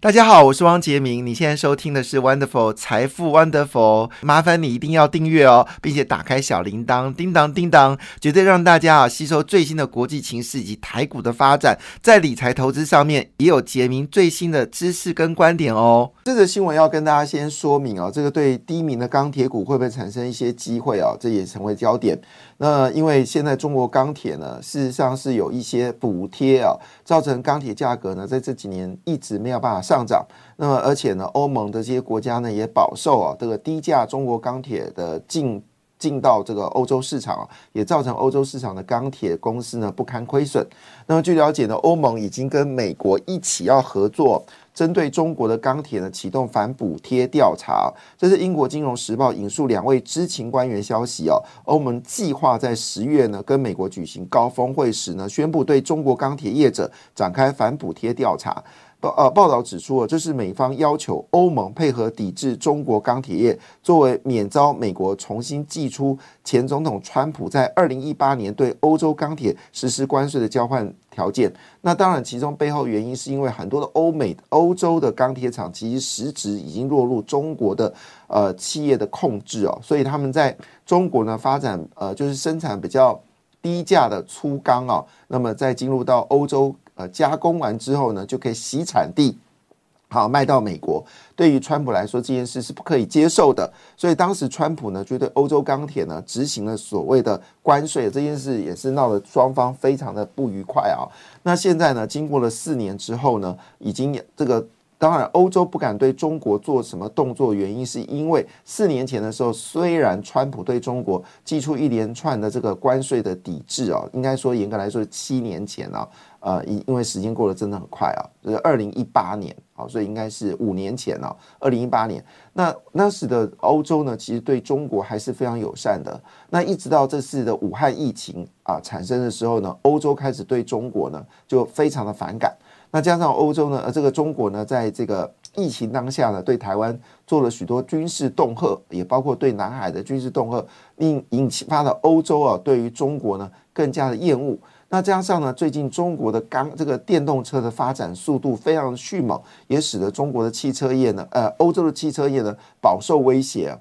大家好，我是汪杰明。你现在收听的是 Wonderful 财富 Wonderful，麻烦你一定要订阅哦，并且打开小铃铛，叮当叮当，绝对让大家啊吸收最新的国际情势以及台股的发展，在理财投资上面也有杰明最新的知识跟观点哦。这则新闻要跟大家先说明哦，这个对低迷的钢铁股会不会产生一些机会哦？这也成为焦点。那因为现在中国钢铁呢，事实上是有一些补贴啊，造成钢铁价格呢在这几年一直没有办法上涨。那么而且呢，欧盟的这些国家呢也饱受啊这个低价中国钢铁的进进到这个欧洲市场啊，也造成欧洲市场的钢铁公司呢不堪亏损。那么据了解呢，欧盟已经跟美国一起要合作。针对中国的钢铁呢，启动反补贴调查。这是英国金融时报引述两位知情官员消息哦。欧盟计划在十月呢，跟美国举行高峰会时呢，宣布对中国钢铁业者展开反补贴调查。报呃报道指出，这是美方要求欧盟配合抵制中国钢铁业，作为免遭美国重新寄出前总统川普在二零一八年对欧洲钢铁实施关税的交换条件。那当然，其中背后原因是因为很多的欧美、欧洲的钢铁厂其实实质已经落入中国的呃企业的控制哦，所以他们在中国呢发展呃就是生产比较低价的粗钢啊，那么再进入到欧洲。呃，加工完之后呢，就可以洗产地，好卖到美国。对于川普来说，这件事是不可以接受的。所以当时川普呢，就对欧洲钢铁呢执行了所谓的关税，这件事也是闹得双方非常的不愉快啊。那现在呢，经过了四年之后呢，已经这个。当然，欧洲不敢对中国做什么动作，原因是因为四年前的时候，虽然川普对中国寄出一连串的这个关税的抵制啊，应该说严格来说是七年前啊，呃，因因为时间过得真的很快啊，就是二零一八年啊，所以应该是五年前啊，二零一八年。那那时的欧洲呢，其实对中国还是非常友善的。那一直到这次的武汉疫情啊产生的时候呢，欧洲开始对中国呢就非常的反感。那加上欧洲呢，呃，这个中国呢，在这个疫情当下呢，对台湾做了许多军事恫吓，也包括对南海的军事恫吓，引引发了欧洲啊，对于中国呢更加的厌恶。那加上呢，最近中国的钢这个电动车的发展速度非常迅猛，也使得中国的汽车业呢，呃，欧洲的汽车业呢饱受威胁，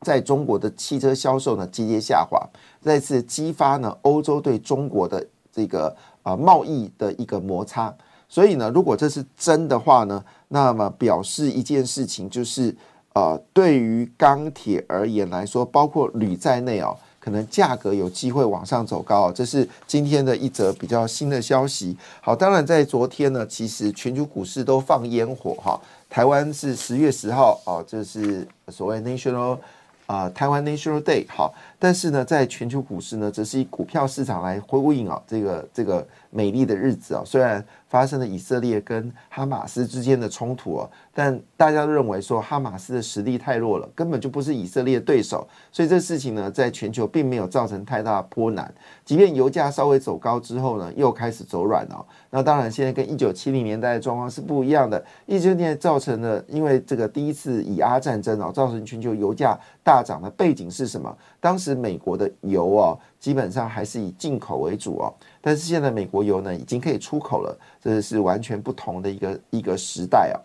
在中国的汽车销售呢节节下滑，再次激发呢欧洲对中国的这个啊贸易的一个摩擦。所以呢，如果这是真的话呢，那么表示一件事情就是，呃，对于钢铁而言来说，包括铝在内哦，可能价格有机会往上走高。这是今天的一则比较新的消息。好，当然在昨天呢，其实全球股市都放烟火哈。台湾是十月十号哦，这是所谓 National 啊，台湾 National Day 好。但是呢，在全球股市呢，则是以股票市场来呼应啊，这个这个美丽的日子啊，虽然。发生了以色列跟哈马斯之间的冲突哦，但大家都认为说哈马斯的实力太弱了，根本就不是以色列的对手，所以这事情呢，在全球并没有造成太大波澜。即便油价稍微走高之后呢，又开始走软了。那当然，现在跟一九七零年代的状况是不一样的。一九年造成的，因为这个第一次以阿战争哦，造成全球油价大涨的背景是什么？当时美国的油哦，基本上还是以进口为主哦。但是现在美国油呢，已经可以出口了，这是完全不同的一个一个时代啊。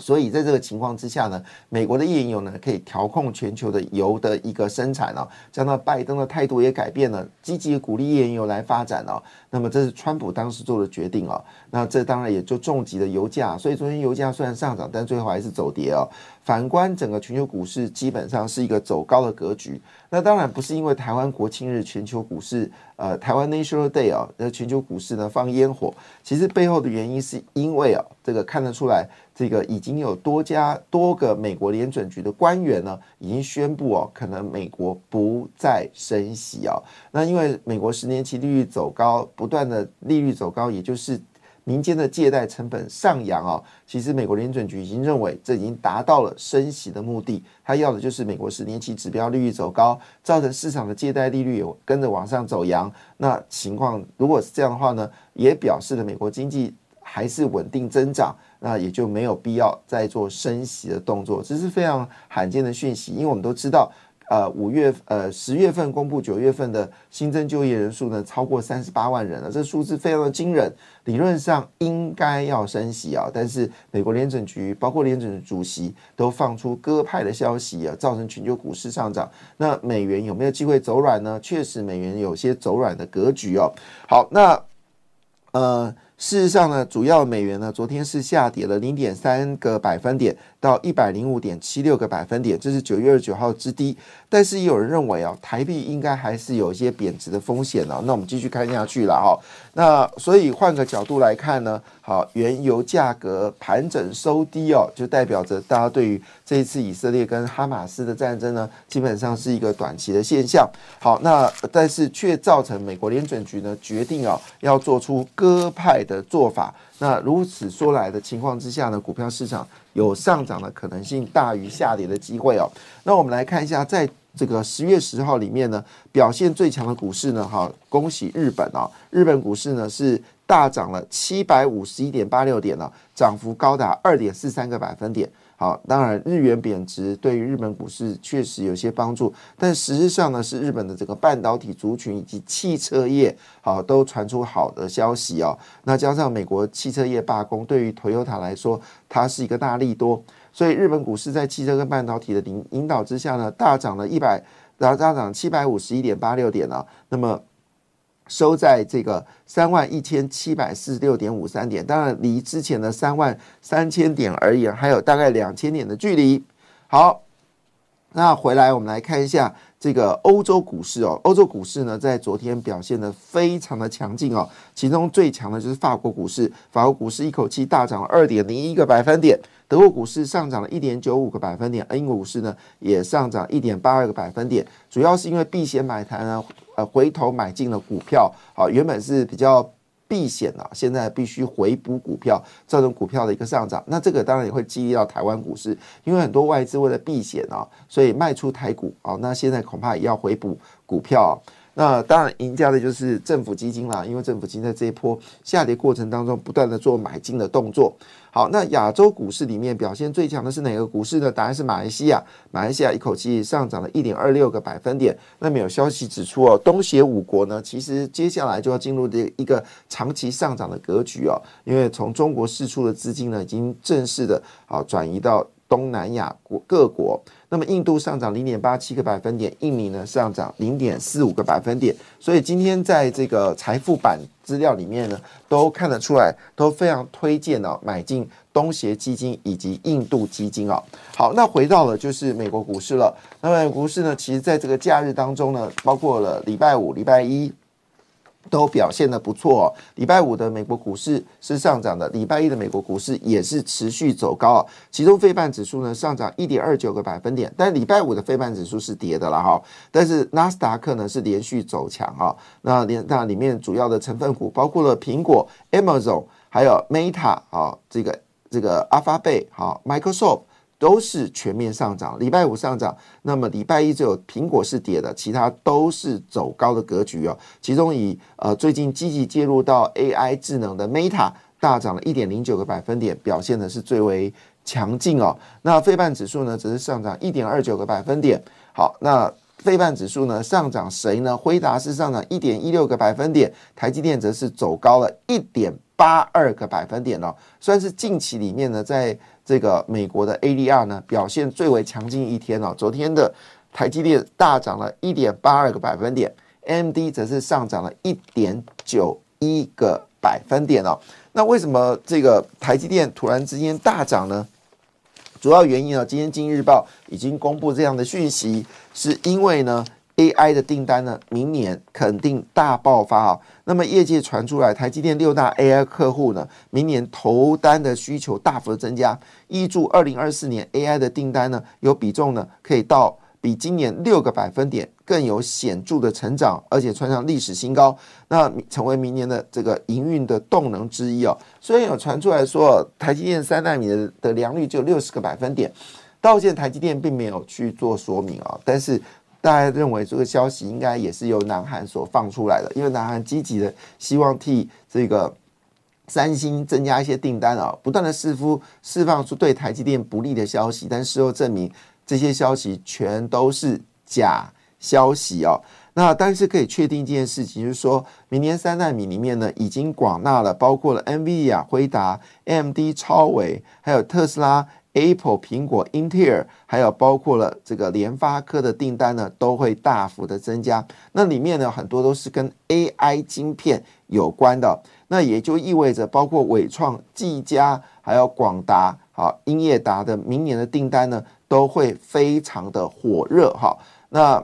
所以在这个情况之下呢，美国的页岩油呢可以调控全球的油的一个生产啊。加上拜登的态度也改变了，积极鼓励页岩油来发展啊。那么这是川普当时做的决定啊。那这当然也就重击了油价。所以昨天油价虽然上涨，但最后还是走跌啊。反观整个全球股市，基本上是一个走高的格局。那当然不是因为台湾国庆日，全球股市呃台湾 National Day 啊，那全球股市呢放烟火。其实背后的原因是因为啊，这个看得出来，这个已经有多家多个美国联准局的官员呢，已经宣布哦，可能美国不再升息啊。那因为美国十年期利率走高，不断的利率走高，也就是。民间的借贷成本上扬啊，其实美国联准局已经认为这已经达到了升息的目的，它要的就是美国十年期指标利率走高，造成市场的借贷利率有跟着往上走扬。那情况如果是这样的话呢，也表示了美国经济还是稳定增长，那也就没有必要再做升息的动作，这是非常罕见的讯息，因为我们都知道。呃，五月呃十月份公布九月份的新增就业人数呢，超过三十八万人了，这数字非常的惊人。理论上应该要升息啊，但是美国联准局包括联准主席都放出鸽派的消息啊，造成全球股市上涨。那美元有没有机会走软呢？确实，美元有些走软的格局哦。好，那呃。事实上呢，主要美元呢，昨天是下跌了零点三个百分点，到一百零五点七六个百分点，这是九月二十九号之低。但是也有人认为啊，台币应该还是有一些贬值的风险哦。那我们继续看下去了哈。那所以换个角度来看呢，好，原油价格盘整收低哦，就代表着大家对于这一次以色列跟哈马斯的战争呢，基本上是一个短期的现象。好，那但是却造成美国联准局呢决定哦，要做出鸽派。的做法，那如此说来的情况之下呢，股票市场有上涨的可能性大于下跌的机会哦。那我们来看一下，在这个十月十号里面呢，表现最强的股市呢，哈，恭喜日本啊，日本股市呢是大涨了七百五十一点八六点呢，涨幅高达二点四三个百分点。好，当然日元贬值对于日本股市确实有些帮助，但实质上呢，是日本的这个半导体族群以及汽车业，好都传出好的消息哦。那加上美国汽车业罢工，对于 Toyota 来说，它是一个大利多，所以日本股市在汽车跟半导体的引引导之下呢，大涨了一百，然后大涨七百五十一点八六点啊。那么收在这个三万一千七百四十六点五三点，当然离之前的三万三千点而言，还有大概两千点的距离。好，那回来我们来看一下这个欧洲股市哦。欧洲股市呢，在昨天表现的非常的强劲哦，其中最强的就是法国股市，法国股市一口气大涨了二点零一个百分点。德国股市上涨了一点九五个百分点，英国股市呢也上涨一点八二个百分点，主要是因为避险买盘呢，呃，回头买进了股票，好，原本是比较避险啊，现在必须回补股票，造成股票的一个上涨。那这个当然也会激励到台湾股市，因为很多外资为了避险啊，所以卖出台股啊，那现在恐怕也要回补股票。那当然，赢家的就是政府基金啦，因为政府基金在这一波下跌过程当中，不断的做买进的动作。好，那亚洲股市里面表现最强的是哪个股市呢？答案是马来西亚。马来西亚一口气上涨了一点二六个百分点。那么有消息指出哦，东协五国呢，其实接下来就要进入这一个长期上涨的格局哦，因为从中国释出的资金呢，已经正式的啊转移到。东南亚国各国，那么印度上涨零点八七个百分点，印尼呢上涨零点四五个百分点，所以今天在这个财富版资料里面呢，都看得出来，都非常推荐哦买进东协基金以及印度基金哦。好，那回到了就是美国股市了。那么股市呢，其实在这个假日当中呢，包括了礼拜五、礼拜一。都表现的不错哦。礼拜五的美国股市是上涨的，礼拜一的美国股市也是持续走高。其中费半指数呢上涨一点二九个百分点，但礼拜五的费半指数是跌的了哈。但是纳斯达克呢是连续走强啊。那连那里面主要的成分股包括了苹果、Amazon，还有 Meta 啊，这个这个 Alphabet 好，Microsoft。都是全面上涨，礼拜五上涨，那么礼拜一只有苹果是跌的，其他都是走高的格局哦。其中以呃最近积极介入到 AI 智能的 Meta 大涨了一点零九个百分点，表现的是最为强劲哦。那费半指数呢，只是上涨一点二九个百分点。好，那费半指数呢上涨谁呢？辉达是上涨一点一六个百分点，台积电则是走高了一点八二个百分点哦，算是近期里面呢在。这个美国的 ADR 呢表现最为强劲一天哦，昨天的台积电大涨了一点八二个百分点，MD 则是上涨了一点九一个百分点哦。那为什么这个台积电突然之间大涨呢？主要原因呢，今天《今日报》已经公布这样的讯息，是因为呢。AI 的订单呢，明年肯定大爆发啊！那么业界传出来，台积电六大 AI 客户呢，明年投单的需求大幅增加，预祝二零二四年 AI 的订单呢，有比重呢，可以到比今年六个百分点更有显著的成长，而且创上历史新高，那成为明年的这个营运的动能之一哦。虽然有传出来说，台积电三纳米的的良率只有六十个百分点，到现在台积电并没有去做说明啊，但是。大家认为这个消息应该也是由南韩所放出来的，因为南韩积极的希望替这个三星增加一些订单啊，不断的释出释放出对台积电不利的消息，但事后证明这些消息全都是假消息哦。那但是可以确定一件事情，就是说明年三纳米里面呢，已经广纳了包括了 NVIDIA、辉达、AMD、超微，还有特斯拉、Apple、苹果、英特尔，还有包括了这个联发科的订单呢，都会大幅的增加。那里面呢，很多都是跟 AI 晶片有关的。那也就意味着，包括伟创、技嘉，还有广达、好英业达的明年的订单呢，都会非常的火热哈。那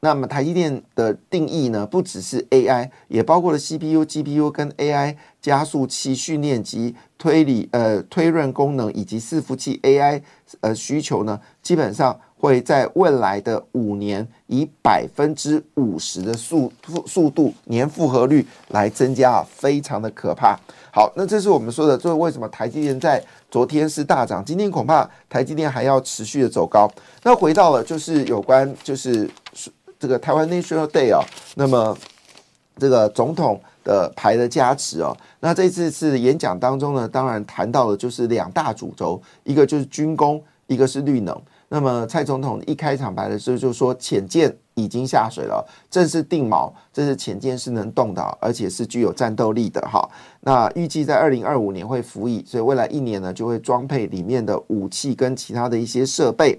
那么台积电的定义呢，不只是 AI，也包括了 CPU、GPU 跟 AI 加速器、训练及推理呃推论功能以及伺服器 AI 呃需求呢，基本上会在未来的五年以百分之五十的速速度年复合率来增加啊，非常的可怕。好，那这是我们说的，就是为什么台积电在昨天是大涨，今天恐怕台积电还要持续的走高。那回到了就是有关就是。这个台湾 National Day 哦，那么这个总统的牌的加持哦，那这次是演讲当中呢，当然谈到的就是两大主轴，一个就是军工，一个是绿能。那么蔡总统一开场白的时候就说，潜舰已经下水了，正式定锚，这是潜舰是能动的，而且是具有战斗力的哈。那预计在二零二五年会服役，所以未来一年呢就会装配里面的武器跟其他的一些设备。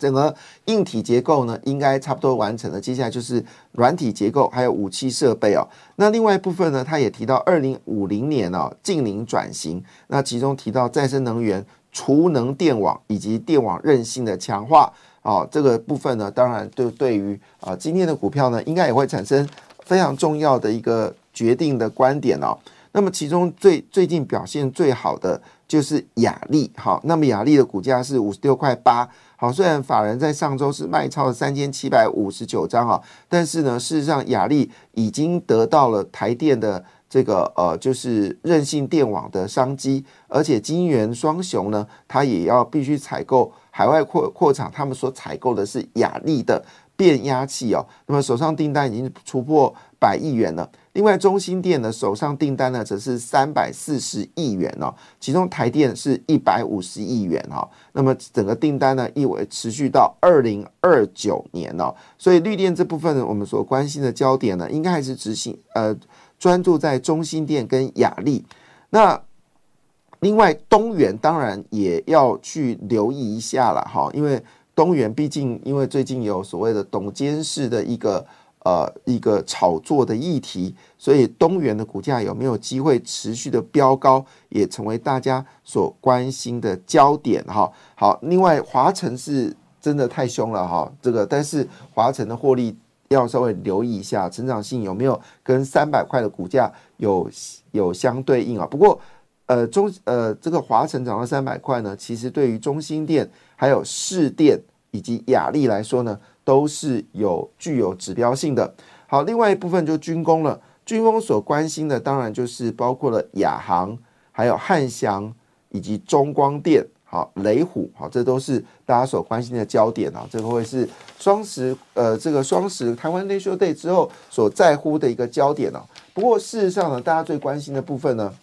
整个硬体结构呢，应该差不多完成了。接下来就是软体结构，还有武器设备哦。那另外一部分呢，他也提到二零五零年哦，近零转型。那其中提到再生能源、储能电网以及电网韧性的强化哦。这个部分呢，当然对对于啊今天的股票呢，应该也会产生非常重要的一个决定的观点哦。那么其中最最近表现最好的就是雅力，好，那么雅力的股价是五十六块八。好，虽然法人在上周是卖超了三千七百五十九张啊，但是呢，事实上雅力已经得到了台电的这个呃，就是韧性电网的商机，而且金元双雄呢，它也要必须采购海外扩扩厂，他们所采购的是雅力的变压器哦，那么手上订单已经突破百亿元呢。另外，中心店的手上订单呢，则是三百四十亿元哦，其中台电是一百五十亿元哈。那么整个订单呢，意味持续到二零二九年哦。所以绿电这部分呢，我们所关心的焦点呢，应该还是执行呃，专注在中心店跟雅力。那另外东元当然也要去留意一下了哈，因为东元毕竟因为最近有所谓的董监事的一个。呃，一个炒作的议题，所以东元的股价有没有机会持续的飙高，也成为大家所关心的焦点哈。好，另外华晨是真的太凶了哈，这个但是华晨的获利要稍微留意一下，成长性有没有跟三百块的股价有有相对应啊？不过呃中呃这个华晨涨到三百块呢，其实对于中心店、还有市电以及雅力来说呢。都是有具有指标性的。好，另外一部分就军工了。军工所关心的当然就是包括了亚航，还有汉翔以及中光电，好雷虎，好这都是大家所关心的焦点啊。这个会是双十呃这个双十台湾 National Day 之后所在乎的一个焦点哦。不过事实上呢，大家最关心的部分呢，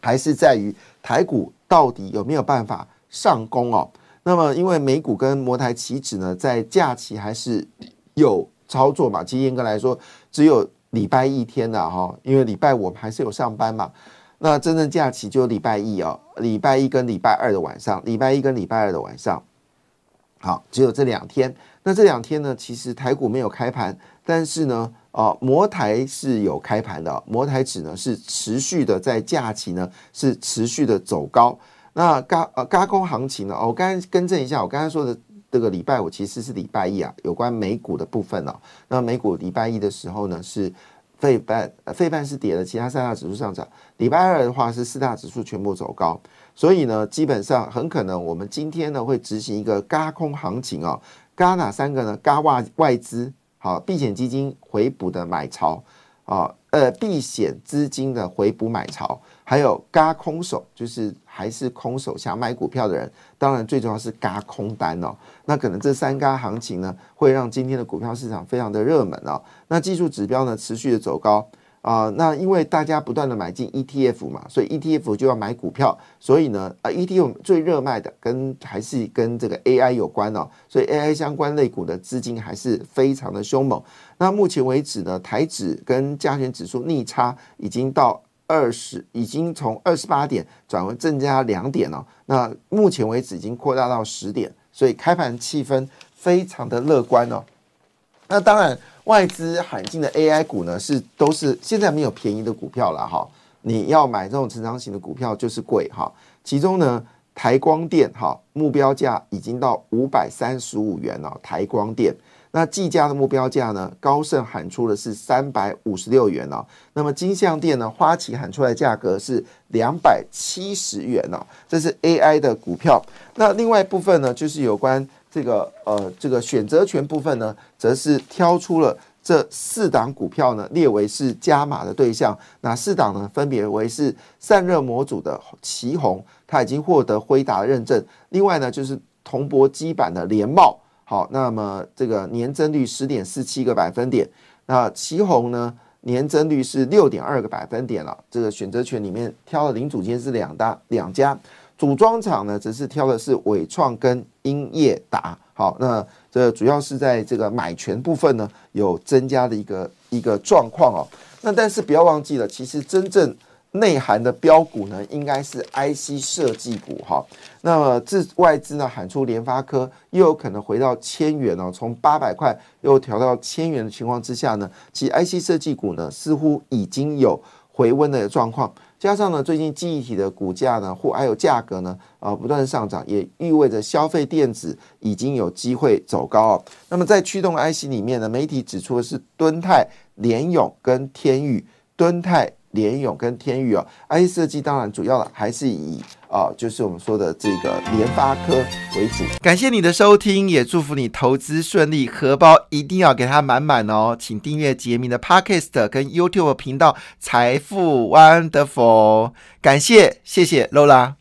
还是在于台股到底有没有办法上攻哦。那么，因为美股跟摩台期指呢，在假期还是有操作嘛？其实严格来说，只有礼拜一天的哈，因为礼拜五我们还是有上班嘛。那真正假期就礼拜一哦，礼拜一跟礼拜二的晚上，礼拜一跟礼拜二的晚上，好，只有这两天。那这两天呢，其实台股没有开盘，但是呢，啊，摩台是有开盘的，摩台指呢是持续的在假期呢是持续的走高。那嘎呃嘎空行情呢？我刚才更正一下，我刚才说的这个礼拜五其实是礼拜一啊，有关美股的部分哦。那美股礼拜一的时候呢，是费半费半是跌的，其他三大指数上涨。礼拜二的话是四大指数全部走高，所以呢，基本上很可能我们今天呢会执行一个嘎空行情哦。嘎哪三个呢？嘎外外资好避险基金回补的买潮啊，呃避险资金的回补买潮。还有嘎空手，就是还是空手想买股票的人，当然最重要是嘎空单哦。那可能这三嘎行情呢，会让今天的股票市场非常的热门哦。那技术指标呢持续的走高，啊，那因为大家不断的买进 ETF 嘛，所以 ETF 就要买股票，所以呢，啊 ETF 最热卖的跟还是跟这个 AI 有关哦，所以 AI 相关类股的资金还是非常的凶猛。那目前为止呢，台指跟加权指数逆差已经到二十，已经从二十八点转为增加两点了。那目前为止已经扩大到十点，所以开盘气氛非常的乐观哦。那当然。外资喊进的 AI 股呢，是都是现在没有便宜的股票了哈。你要买这种成长型的股票就是贵哈。其中呢，台光电哈目标价已经到五百三十五元了。台光电那技嘉的目标价呢，高盛喊出的是三百五十六元哦。那么金相电呢，花旗喊出来价格是两百七十元哦。这是 AI 的股票。那另外一部分呢，就是有关。这个呃，这个选择权部分呢，则是挑出了这四档股票呢，列为是加码的对象。哪四档呢？分别为是散热模组的旗宏，它已经获得辉达认证。另外呢，就是铜箔基板的联茂，好，那么这个年增率十点四七个百分点。那旗宏呢，年增率是六点二个百分点了。这个选择权里面挑的零组件是两大两家。组装厂呢，则是挑的是伟创跟英业达。好，那这主要是在这个买权部分呢，有增加的一个一个状况哦。那但是不要忘记了，其实真正内涵的标股呢，应该是 IC 设计股哈。那么这外资呢喊出联发科又有可能回到千元哦，从八百块又调到千元的情况之下呢，其 IC 设计股呢似乎已经有回温的状况。加上呢，最近记忆体的股价呢，或还有价格呢，啊，不断上涨，也意味着消费电子已经有机会走高哦。那么在驱动 IC 里面呢，媒体指出的是敦泰、联咏跟天宇，敦泰。联咏跟天宇啊，i 设计当然主要的还是以啊，就是我们说的这个联发科为主。感谢你的收听，也祝福你投资顺利，荷包一定要给它满满哦。请订阅杰明的 Podcast 跟 YouTube 频道财富 Wonderful。感谢，谢谢 Lola。